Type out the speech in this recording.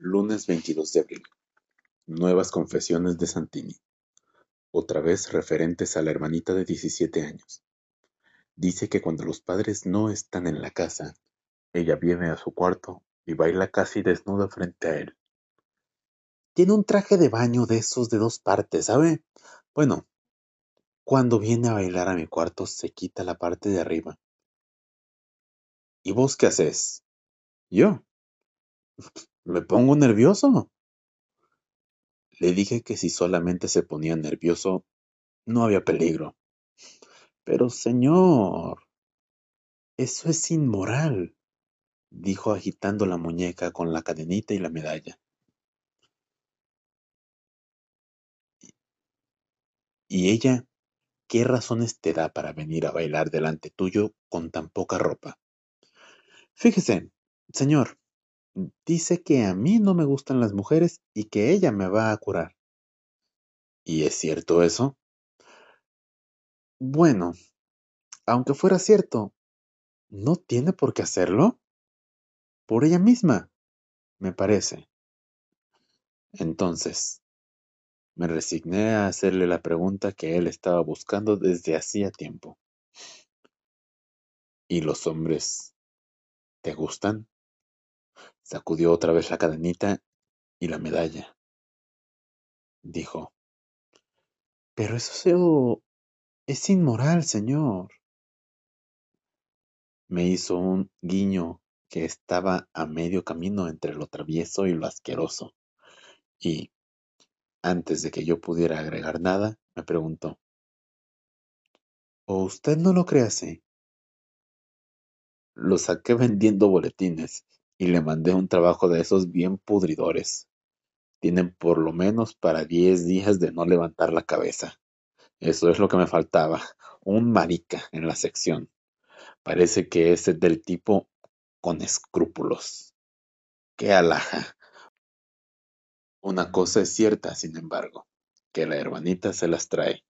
Lunes 22 de abril. Nuevas confesiones de Santini. Otra vez referentes a la hermanita de 17 años. Dice que cuando los padres no están en la casa, ella viene a su cuarto y baila casi desnuda frente a él. Tiene un traje de baño de esos de dos partes, ¿sabe? Bueno, cuando viene a bailar a mi cuarto se quita la parte de arriba. ¿Y vos qué haces? Yo. Me pongo nervioso. Le dije que si solamente se ponía nervioso, no había peligro. Pero, señor, eso es inmoral, dijo agitando la muñeca con la cadenita y la medalla. ¿Y ella qué razones te da para venir a bailar delante tuyo con tan poca ropa? Fíjese, señor, dice que a mí no me gustan las mujeres y que ella me va a curar. ¿Y es cierto eso? Bueno, aunque fuera cierto, ¿no tiene por qué hacerlo? Por ella misma, me parece. Entonces, me resigné a hacerle la pregunta que él estaba buscando desde hacía tiempo. ¿Y los hombres te gustan? Sacudió otra vez la cadenita y la medalla. Dijo, pero eso es inmoral, señor. Me hizo un guiño que estaba a medio camino entre lo travieso y lo asqueroso, y, antes de que yo pudiera agregar nada, me preguntó, ¿O usted no lo cree así? Lo saqué vendiendo boletines y le mandé un trabajo de esos bien pudridores. Tienen por lo menos para diez días de no levantar la cabeza. Eso es lo que me faltaba, un marica en la sección. Parece que es del tipo con escrúpulos. ¡Qué alhaja! Una cosa es cierta, sin embargo, que la hermanita se las trae.